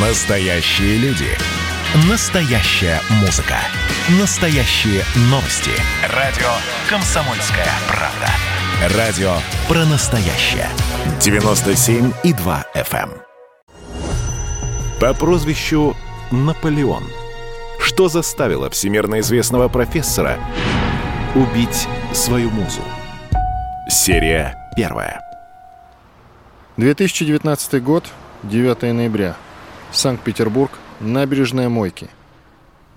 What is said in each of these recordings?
Настоящие люди. Настоящая музыка. Настоящие новости. Радио «Комсомольская правда». Радио про настоящее. 97,2 FM. эм. По прозвищу Наполеон. Что заставило всемирно известного профессора убить свою музу? Серия первая. 2019 год, 9 ноября. Санкт-Петербург, набережная Мойки.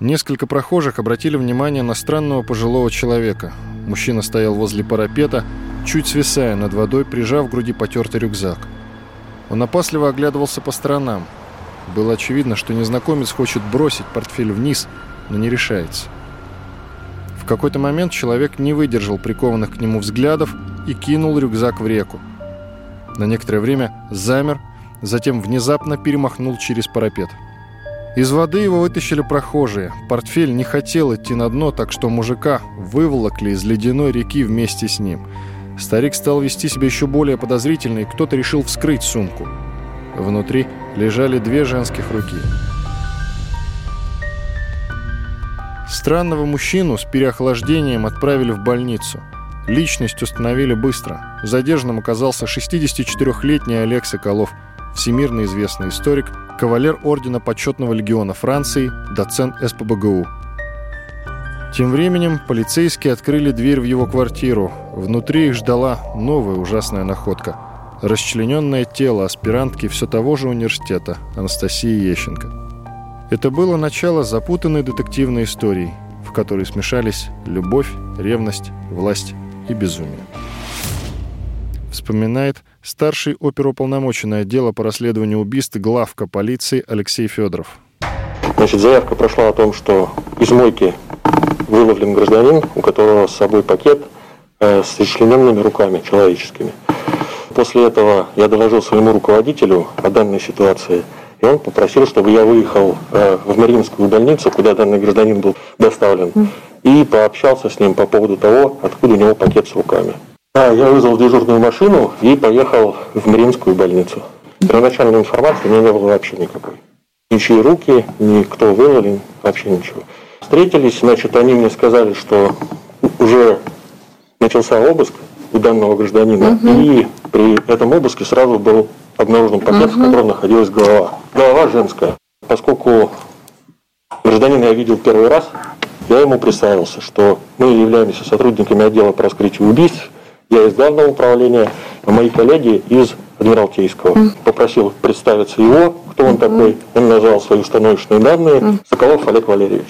Несколько прохожих обратили внимание на странного пожилого человека. Мужчина стоял возле парапета, чуть свисая над водой, прижав к груди потертый рюкзак. Он опасливо оглядывался по сторонам. Было очевидно, что незнакомец хочет бросить портфель вниз, но не решается. В какой-то момент человек не выдержал прикованных к нему взглядов и кинул рюкзак в реку. На некоторое время замер, затем внезапно перемахнул через парапет. Из воды его вытащили прохожие. Портфель не хотел идти на дно, так что мужика выволокли из ледяной реки вместе с ним. Старик стал вести себя еще более подозрительно, и кто-то решил вскрыть сумку. Внутри лежали две женских руки. Странного мужчину с переохлаждением отправили в больницу. Личность установили быстро. Задержанным оказался 64-летний Олег Соколов, всемирно известный историк, кавалер Ордена Почетного Легиона Франции, доцент СПБГУ. Тем временем полицейские открыли дверь в его квартиру. Внутри их ждала новая ужасная находка. Расчлененное тело аспирантки все того же университета, Анастасии Ещенко. Это было начало запутанной детективной истории, в которой смешались любовь, ревность, власть и безумие. Вспоминает старший оперуполномоченный отдела по расследованию убийств главка полиции Алексей Федоров. Значит, заявка прошла о том, что из мойки выловлен гражданин, у которого с собой пакет э, с расчлененными руками человеческими. После этого я доложил своему руководителю о данной ситуации, и он попросил, чтобы я выехал э, в Мариинскую больницу, куда данный гражданин был доставлен, и пообщался с ним по поводу того, откуда у него пакет с руками. А, я вызвал дежурную машину и поехал в Мариинскую больницу. Первоначальной информации у меня не было вообще никакой. Ничьи руки, никто вывален, вообще ничего. Встретились, значит, они мне сказали, что уже начался обыск у данного гражданина, и при этом обыске сразу был обнаружен пакет, в котором находилась голова. Голова женская. Поскольку гражданина я видел первый раз, я ему представился, что мы являемся сотрудниками отдела по раскрытию убийств, я из главного управления, а мои коллеги из Адмиралтейского. Попросил представиться его, кто он такой. Он назвал свои установочные данные. Соколов Олег Валерьевич.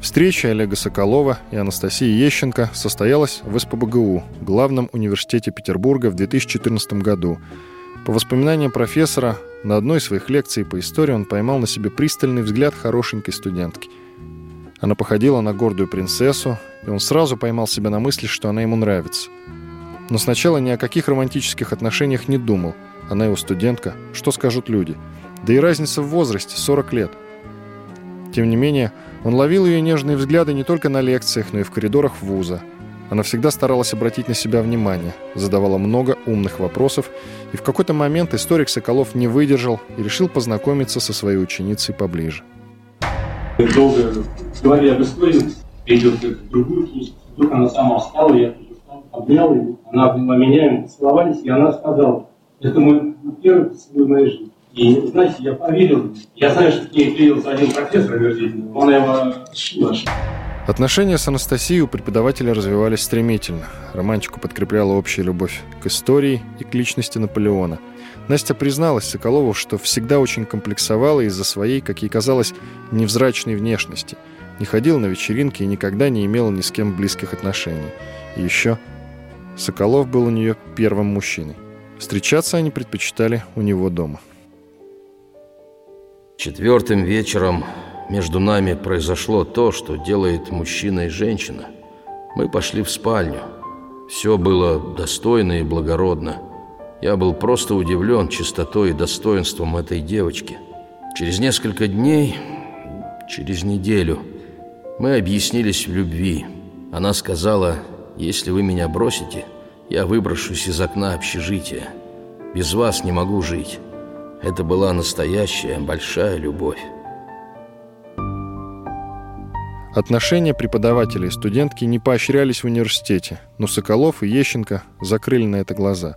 Встреча Олега Соколова и Анастасии Ещенко состоялась в СПБГУ, главном университете Петербурга в 2014 году. По воспоминаниям профессора, на одной из своих лекций по истории он поймал на себе пристальный взгляд хорошенькой студентки. Она походила на гордую принцессу, и он сразу поймал себя на мысли, что она ему нравится. Но сначала ни о каких романтических отношениях не думал. Она его студентка, что скажут люди. Да и разница в возрасте – 40 лет. Тем не менее, он ловил ее нежные взгляды не только на лекциях, но и в коридорах вуза. Она всегда старалась обратить на себя внимание, задавала много умных вопросов, и в какой-то момент историк Соколов не выдержал и решил познакомиться со своей ученицей поближе. Долго говоря об истории, перейдет в другую книжку. Вдруг она сама встала, я тоже встал, обнял ее, она обняла меня, мы поцеловались, и она сказала, это мой первый поцелуй в моей жизни. И, знаете, я поверил, я знаю, что к ней привился один профессор она его шила. Отношения с Анастасией у преподавателя развивались стремительно. Романтику подкрепляла общая любовь к истории и к личности Наполеона. Настя призналась Соколову, что всегда очень комплексовала из-за своей, как ей казалось, невзрачной внешности. Не ходила на вечеринки и никогда не имела ни с кем близких отношений. И еще Соколов был у нее первым мужчиной. Встречаться они предпочитали у него дома. Четвертым вечером между нами произошло то, что делает мужчина и женщина. Мы пошли в спальню. Все было достойно и благородно. Я был просто удивлен чистотой и достоинством этой девочки. Через несколько дней, через неделю, мы объяснились в любви. Она сказала, если вы меня бросите, я выброшусь из окна общежития. Без вас не могу жить. Это была настоящая большая любовь. Отношения преподавателя и студентки не поощрялись в университете, но Соколов и Ещенко закрыли на это глаза.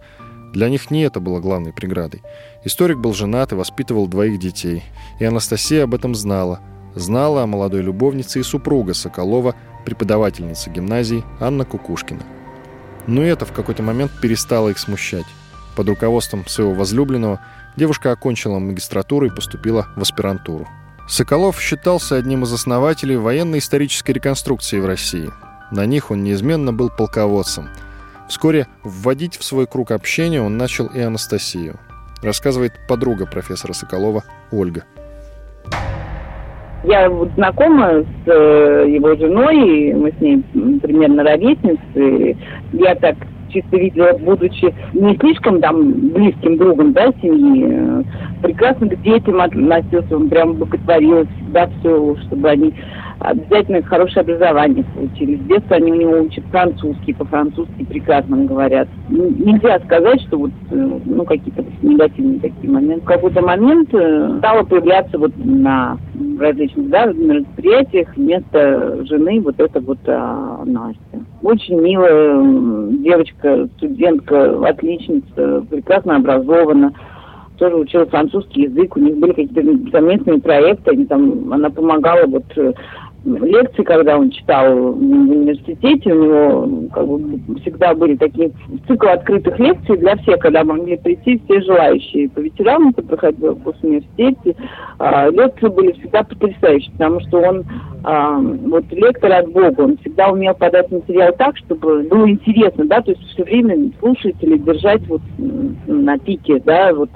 Для них не это было главной преградой. Историк был женат и воспитывал двоих детей. И Анастасия об этом знала. Знала о молодой любовнице и супруга Соколова, преподавательница гимназии Анна Кукушкина. Но это в какой-то момент перестало их смущать. Под руководством своего возлюбленного девушка окончила магистратуру и поступила в аспирантуру. Соколов считался одним из основателей военно-исторической реконструкции в России. На них он неизменно был полководцем. Вскоре вводить в свой круг общения он начал и Анастасию. Рассказывает подруга профессора Соколова Ольга. Я вот знакома с э, его женой, мы с ней примерно ровесницы. Я так чисто видела, будучи не слишком там близким другом, да, семьи, э, прекрасно к детям относился, он прям боготворил всегда все, чтобы они обязательно хорошее образование получили. С детства они у него учат французский, по-французски прекрасно говорят. Нельзя сказать, что вот, э, ну, какие-то негативные такие моменты. В какой-то момент э, стало появляться вот на различных, да, мероприятиях вместо жены вот это вот а, Настя. Очень милая девочка, студентка, отличница, прекрасно образована тоже учила французский язык, у них были какие-то совместные проекты, они там, она помогала вот э, лекции, когда он читал в университете, у него как бы, всегда были такие цикл открытых лекций для всех, когда могли прийти все желающие. По ветеранам, кто проходил в университете, а, лекции были всегда потрясающие, потому что он вот лектор от Бога, он всегда умел подать материал так, чтобы было интересно, да, то есть все время слушателей держать вот на пике, да, вот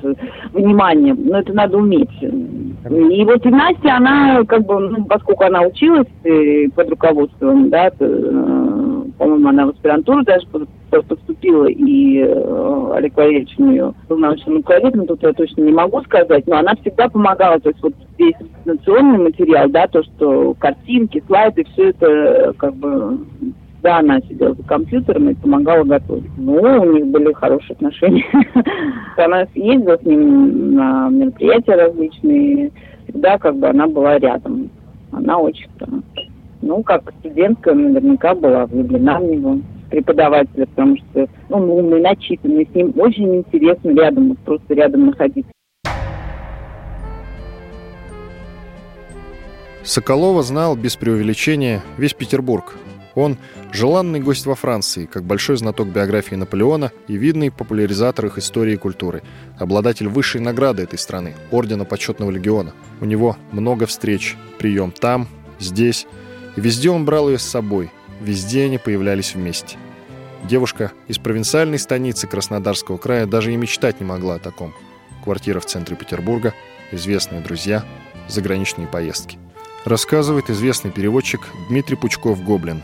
внимание, но это надо уметь. И вот и Настя, она как бы, ну, поскольку она училась э, под руководством, да, то, э, по-моему, она в аспирантуру даже поступила, и э, Олег Валерьевич у нее был научным руководителем, тут я точно не могу сказать, но она всегда помогала, то есть вот весь презентационный материал, да, то, что картинки, слайды, все это как бы да, она сидела за компьютером и помогала готовить. Ну, у них были хорошие отношения. Она ездила с ним на мероприятия различные. Всегда как бы она была рядом. Она очень, ну, как студентка, наверняка была влюблена в него преподавателя, потому что ну, он умный, начитанный, с ним очень интересно рядом, просто рядом находиться. Соколова знал без преувеличения весь Петербург. Он – желанный гость во Франции, как большой знаток биографии Наполеона и видный популяризатор их истории и культуры, обладатель высшей награды этой страны – Ордена Почетного Легиона. У него много встреч, прием там, здесь, и везде он брал ее с собой, везде они появлялись вместе. Девушка из провинциальной станицы Краснодарского края даже и мечтать не могла о таком. Квартира в центре Петербурга, известные друзья, заграничные поездки. Рассказывает известный переводчик Дмитрий Пучков-Гоблин.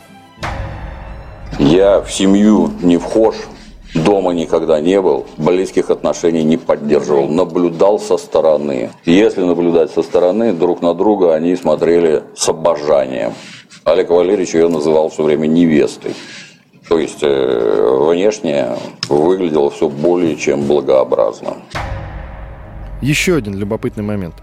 Я в семью не вхож, дома никогда не был, близких отношений не поддерживал, наблюдал со стороны. Если наблюдать со стороны, друг на друга они смотрели с обожанием. Олег Валерьевич ее называл все время невестой. То есть э, внешне выглядело все более чем благообразно. Еще один любопытный момент.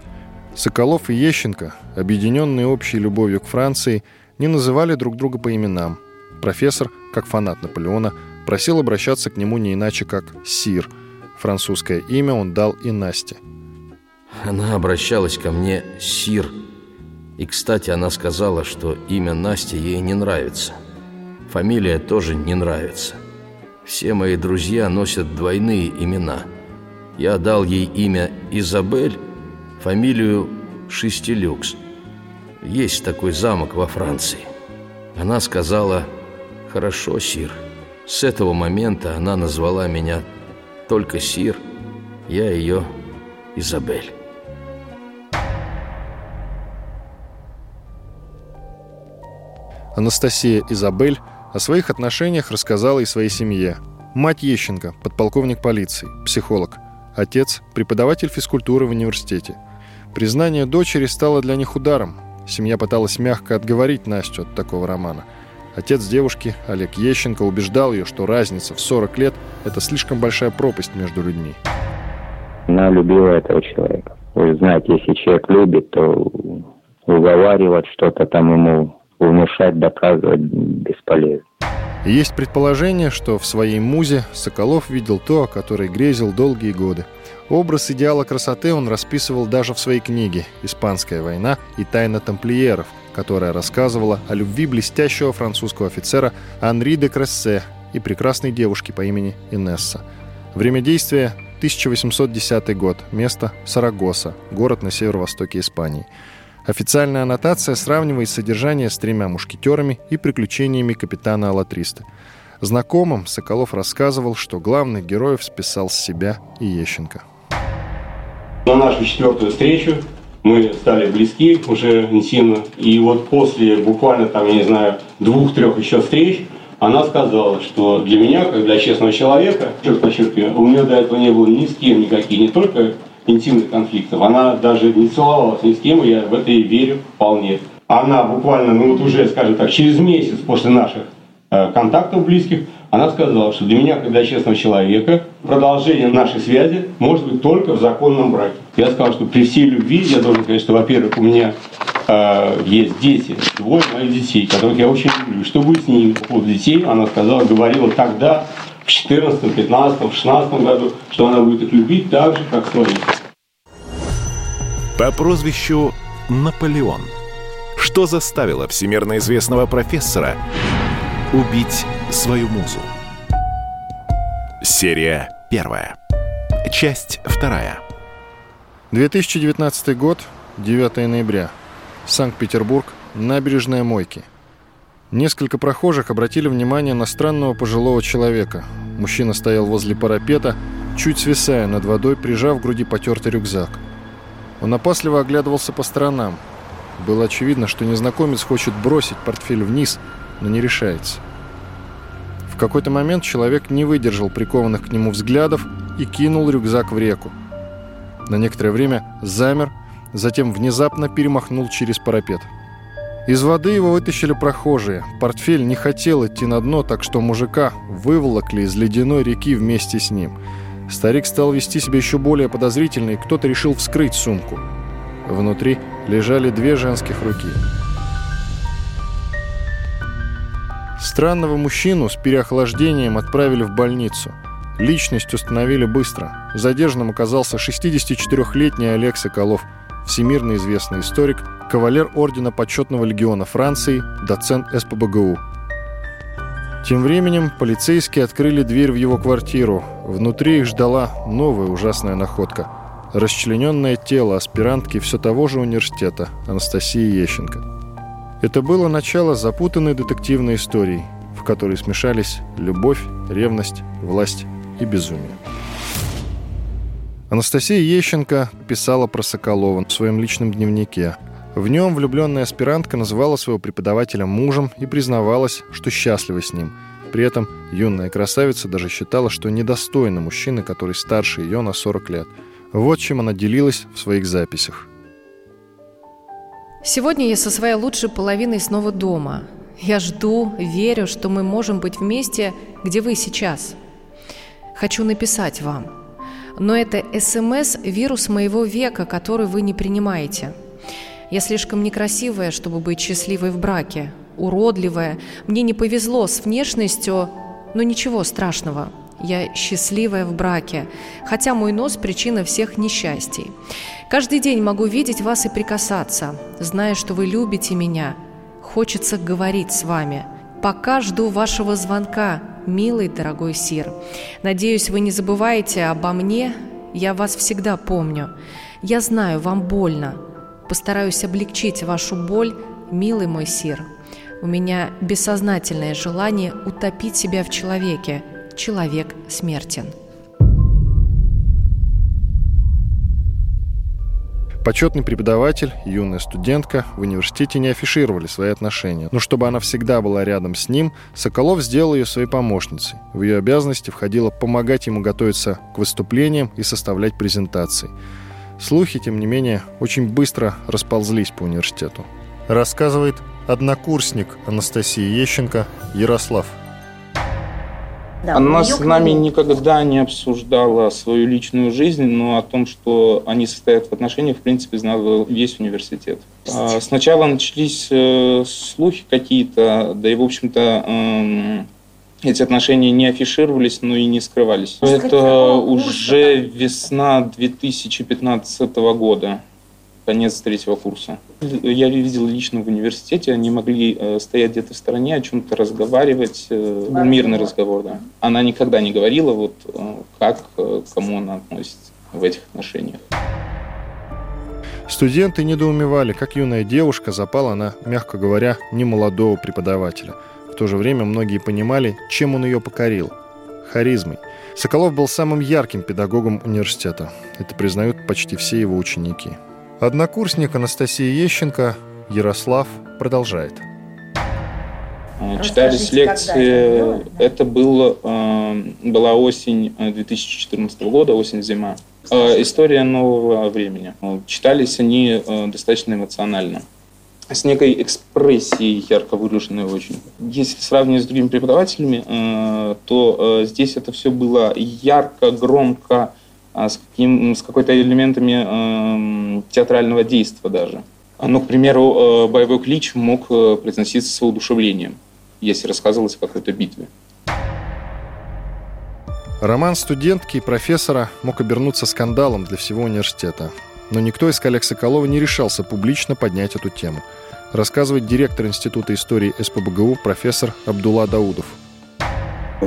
Соколов и Ещенко, объединенные общей любовью к Франции, не называли друг друга по именам. Профессор, как фанат Наполеона, просил обращаться к нему не иначе, как «Сир». Французское имя он дал и Насте. Она обращалась ко мне «Сир». И, кстати, она сказала, что имя Насти ей не нравится. Фамилия тоже не нравится. Все мои друзья носят двойные имена. Я дал ей имя Изабель, фамилию Шестилюкс. Есть такой замок во Франции. Она сказала «Хорошо, Сир». С этого момента она назвала меня только Сир, я ее Изабель. Анастасия Изабель о своих отношениях рассказала и своей семье. Мать Ещенко, подполковник полиции, психолог. Отец – преподаватель физкультуры в университете. Признание дочери стало для них ударом. Семья пыталась мягко отговорить Настю от такого романа. Отец девушки, Олег Ещенко, убеждал ее, что разница в 40 лет – это слишком большая пропасть между людьми. она любила этого человека. Вы знаете, если человек любит, то уговаривать что-то там ему внушать, доказывать бесполезно. Есть предположение, что в своей музе Соколов видел то, о которой грезил долгие годы. Образ идеала красоты он расписывал даже в своей книге «Испанская война и тайна тамплиеров», которая рассказывала о любви блестящего французского офицера Анри де Крессе и прекрасной девушки по имени Инесса. Время действия 1810 год, место Сарагоса, город на северо-востоке Испании – Официальная аннотация сравнивает содержание с тремя мушкетерами и приключениями капитана Алатриста. Знакомым Соколов рассказывал, что главных героев списал с себя и Ещенко. На нашу четвертую встречу мы стали близки уже интимно. И вот после буквально, там, я не знаю, двух-трех еще встреч, она сказала, что для меня, как для честного человека, черт подчеркиваю, у меня до этого не было ни с кем никаких, не только интимных конфликтов. Она даже не целовалась ни с кем, я в это и верю вполне. Она буквально, ну вот уже, скажем так, через месяц после наших э, контактов близких, она сказала, что для меня, для честного человека, продолжение нашей связи может быть только в законном браке. Я сказал, что при всей любви, я должен сказать, что, во-первых, у меня э, есть дети, двое моих детей, которых я очень люблю. Что будет с ними по поводу детей, она сказала, говорила тогда, в 14, 15, 16 году, что она будет их любить так же, как своих. По прозвищу Наполеон. Что заставило всемирно известного профессора убить свою музу? Серия первая. Часть вторая. 2019 год, 9 ноября. Санкт-Петербург, набережная Мойки – Несколько прохожих обратили внимание на странного пожилого человека. Мужчина стоял возле парапета, чуть свисая над водой, прижав к груди потертый рюкзак. Он опасливо оглядывался по сторонам. Было очевидно, что незнакомец хочет бросить портфель вниз, но не решается. В какой-то момент человек не выдержал прикованных к нему взглядов и кинул рюкзак в реку. На некоторое время замер, затем внезапно перемахнул через парапет. Из воды его вытащили прохожие. Портфель не хотел идти на дно, так что мужика выволокли из ледяной реки вместе с ним. Старик стал вести себя еще более подозрительно, и кто-то решил вскрыть сумку. Внутри лежали две женских руки. Странного мужчину с переохлаждением отправили в больницу. Личность установили быстро. Задержанным оказался 64-летний Олег Соколов, всемирно известный историк, кавалер Ордена Почетного Легиона Франции, доцент СПБГУ. Тем временем полицейские открыли дверь в его квартиру. Внутри их ждала новая ужасная находка. Расчлененное тело аспирантки все того же университета, Анастасии Ещенко. Это было начало запутанной детективной истории, в которой смешались любовь, ревность, власть и безумие. Анастасия Ещенко писала про Соколова в своем личном дневнике – в нем влюбленная аспирантка называла своего преподавателя мужем и признавалась, что счастлива с ним. При этом юная красавица даже считала, что недостойна мужчины, который старше ее на 40 лет. Вот чем она делилась в своих записях. Сегодня я со своей лучшей половиной снова дома. Я жду, верю, что мы можем быть вместе, где вы сейчас. Хочу написать вам. Но это СМС – вирус моего века, который вы не принимаете – я слишком некрасивая, чтобы быть счастливой в браке, уродливая. Мне не повезло с внешностью, но ничего страшного. Я счастливая в браке, хотя мой нос – причина всех несчастий. Каждый день могу видеть вас и прикасаться, зная, что вы любите меня. Хочется говорить с вами. Пока жду вашего звонка, милый дорогой Сир. Надеюсь, вы не забываете обо мне. Я вас всегда помню. Я знаю, вам больно. Постараюсь облегчить вашу боль, милый мой сир. У меня бессознательное желание утопить себя в человеке. Человек смертен. Почетный преподаватель, юная студентка в университете не афишировали свои отношения, но чтобы она всегда была рядом с ним, Соколов сделал ее своей помощницей. В ее обязанности входило помогать ему готовиться к выступлениям и составлять презентации. Слухи, тем не менее, очень быстро расползлись по университету. Рассказывает однокурсник Анастасии Ещенко Ярослав. Да, Она с нами никогда не обсуждала свою личную жизнь, но о том, что они состоят в отношениях, в принципе, знал весь университет. А, сначала начались э, слухи какие-то, да и, в общем-то, эм, эти отношения не афишировались, но и не скрывались. Это уже весна 2015 года конец третьего курса. Я видел лично в университете, они могли э, стоять где-то в стороне, о чем-то разговаривать, э, мирный разговор, да. Она никогда не говорила, вот э, как, э, к кому она относится в этих отношениях. Студенты недоумевали, как юная девушка запала на, мягко говоря, немолодого преподавателя. В то же время многие понимали, чем он ее покорил – харизмой. Соколов был самым ярким педагогом университета. Это признают почти все его ученики. Однокурсник Анастасия Ещенко, Ярослав, продолжает. Читались лекции. Это было, э, была осень 2014 э, года, осень-зима. Э, история нового времени. Читались они достаточно эмоционально. С некой экспрессией ярко выраженной очень. Если сравнивать с другими преподавателями, то здесь это все было ярко, громко, а с, каким, с какой-то элементами театрального действия даже. Ну, к примеру, э, боевой клич мог э, произноситься с воодушевлением, если рассказывалось о какой-то битве. Роман студентки и профессора мог обернуться скандалом для всего университета. Но никто из коллег Соколова не решался публично поднять эту тему. Рассказывает директор Института истории СПБГУ профессор Абдулла Даудов –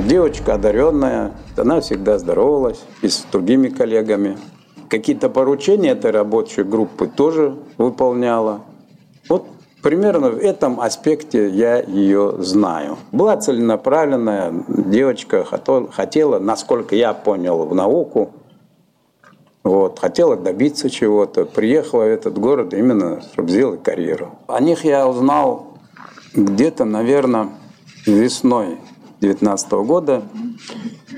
Девочка одаренная, она всегда здоровалась и с другими коллегами. Какие-то поручения этой рабочей группы тоже выполняла. Вот примерно в этом аспекте я ее знаю. Была целенаправленная девочка, хотела, насколько я понял, в науку. Вот, хотела добиться чего-то, приехала в этот город именно, чтобы сделать карьеру. О них я узнал где-то, наверное, весной 2019 года,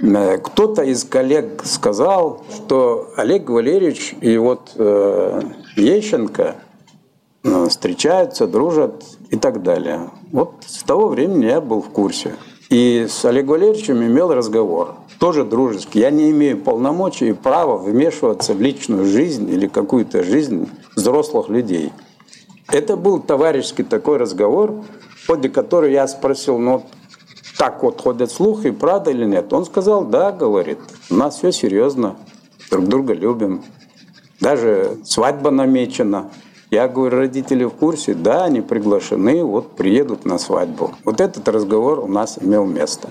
э, кто-то из коллег сказал, что Олег Валерьевич и вот э, Ещенко э, встречаются, дружат и так далее. Вот с того времени я был в курсе. И с Олегом Валерьевичем имел разговор, тоже дружеский. Я не имею полномочий и права вмешиваться в личную жизнь или какую-то жизнь взрослых людей. Это был товарищеский такой разговор, в ходе которого я спросил, ну так вот ходят слухи, правда или нет? Он сказал, да, говорит, у нас все серьезно, друг друга любим. Даже свадьба намечена. Я говорю, родители в курсе, да, они приглашены, вот приедут на свадьбу. Вот этот разговор у нас имел место.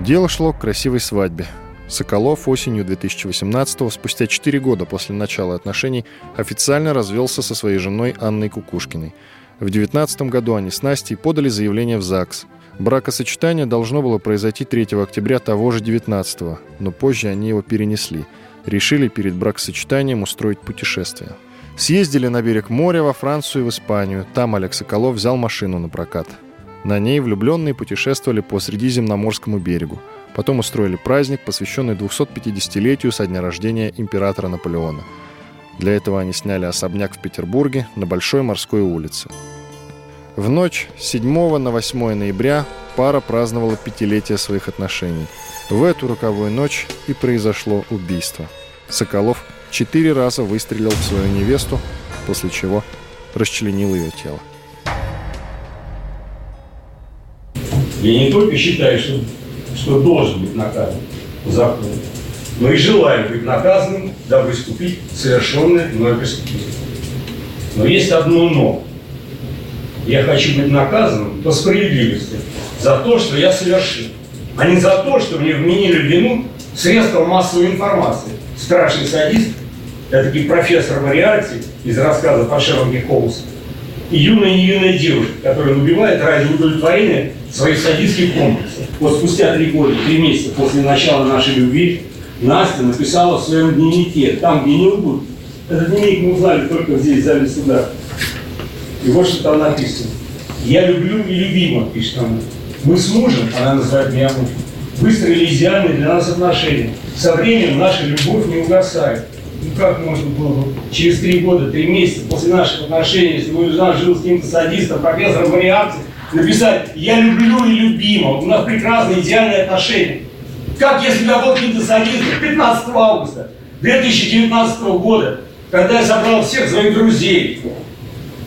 Дело шло к красивой свадьбе. Соколов осенью 2018-го, спустя 4 года после начала отношений, официально развелся со своей женой Анной Кукушкиной. В 2019 году они с Настей подали заявление в ЗАГС. Бракосочетание должно было произойти 3 октября того же 19 но позже они его перенесли. Решили перед бракосочетанием устроить путешествие. Съездили на берег моря во Францию и в Испанию. Там Олег Соколов взял машину на прокат. На ней влюбленные путешествовали по Средиземноморскому берегу. Потом устроили праздник, посвященный 250-летию со дня рождения императора Наполеона. Для этого они сняли особняк в Петербурге на Большой морской улице. В ночь с 7 на 8 ноября пара праздновала пятилетие своих отношений. В эту роковую ночь и произошло убийство. Соколов четыре раза выстрелил в свою невесту, после чего расчленил ее тело. Я не только считаю, что, что должен быть наказан по закону, но и желаю быть наказанным, дабы искупить совершенное мной преступление. Но есть одно «но». Я хочу быть наказанным по справедливости за то, что я совершил, а не за то, что мне вменили вину средства массовой информации. Страшный садист, это профессор Мариарти из рассказа по Шерлоке Холмсу, и юная и юная девушка, которая убивает ради удовлетворения своих садистских комплексов. Вот спустя три года, три месяца после начала нашей любви, Настя написала в своем дневнике, там, где не убудет. Этот дневник мы узнали только здесь, в зале суда. И вот что там написано. Я люблю и любима, пишет она. Мы с мужем, она называет меня мужем, выстроили идеальные для нас отношения. Со временем наша любовь не угасает. Ну как можно было через три года, три месяца после наших отношений, если мой жена жил с каким-то садистом, профессором вариации, написать «Я люблю и любима, у нас прекрасные идеальные отношения». Как если я был гидосадистом 15 августа 2019 года, когда я собрал всех своих друзей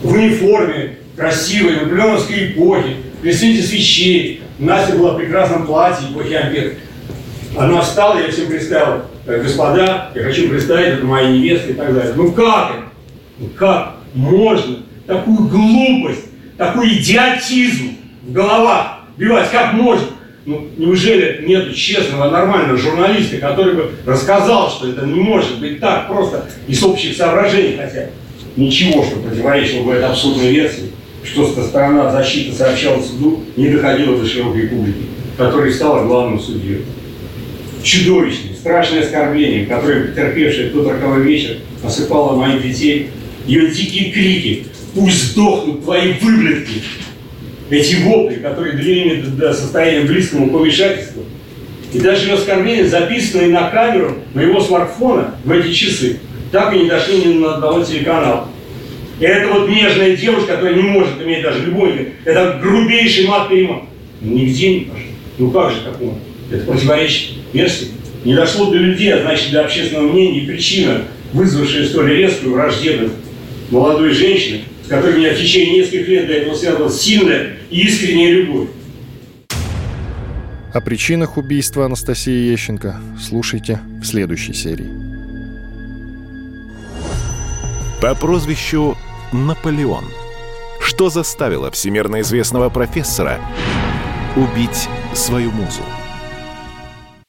в униформе, красивой, наполеоновской эпохи, при свете свечей. Настя была в прекрасном платье эпохи Ампер. Она встала, я всем представил, господа, я хочу представить, это моя невеста и так далее. Ну как это? Ну как можно такую глупость, такой идиотизм в головах вбивать? Как можно? Ну, неужели нет честного, нормального журналиста, который бы рассказал, что это не может быть так просто из общих соображений хотя Ничего, что противоречило бы этой абсурдной версии, что сторона защиты сообщала суду, не доходило до широкой публики, которая стала главным судьей. Чудовищное, страшное оскорбление, которое потерпевшая в тот роковой вечер осыпала моих детей, ее дикие крики «Пусть сдохнут твои выблядки!» эти вопли, которые довели до состояния близкому помешательству, и даже оскорбления, записанные на камеру моего смартфона в эти часы, так и не дошли ни на одного телеканала. И это вот нежная девушка, которая не может иметь даже любовника, это грубейший мат-перемат. Нигде не пошло. Ну как же такое? Это противоречит версии. Не дошло до людей, а значит для общественного мнения причина, вызвавшая столь резкую враждебность молодой женщины, с которой меня в течение нескольких лет до этого связывалась сильная и искренняя любовь. О причинах убийства Анастасии Ещенко слушайте в следующей серии. По прозвищу Наполеон. Что заставило всемирно известного профессора убить свою музу?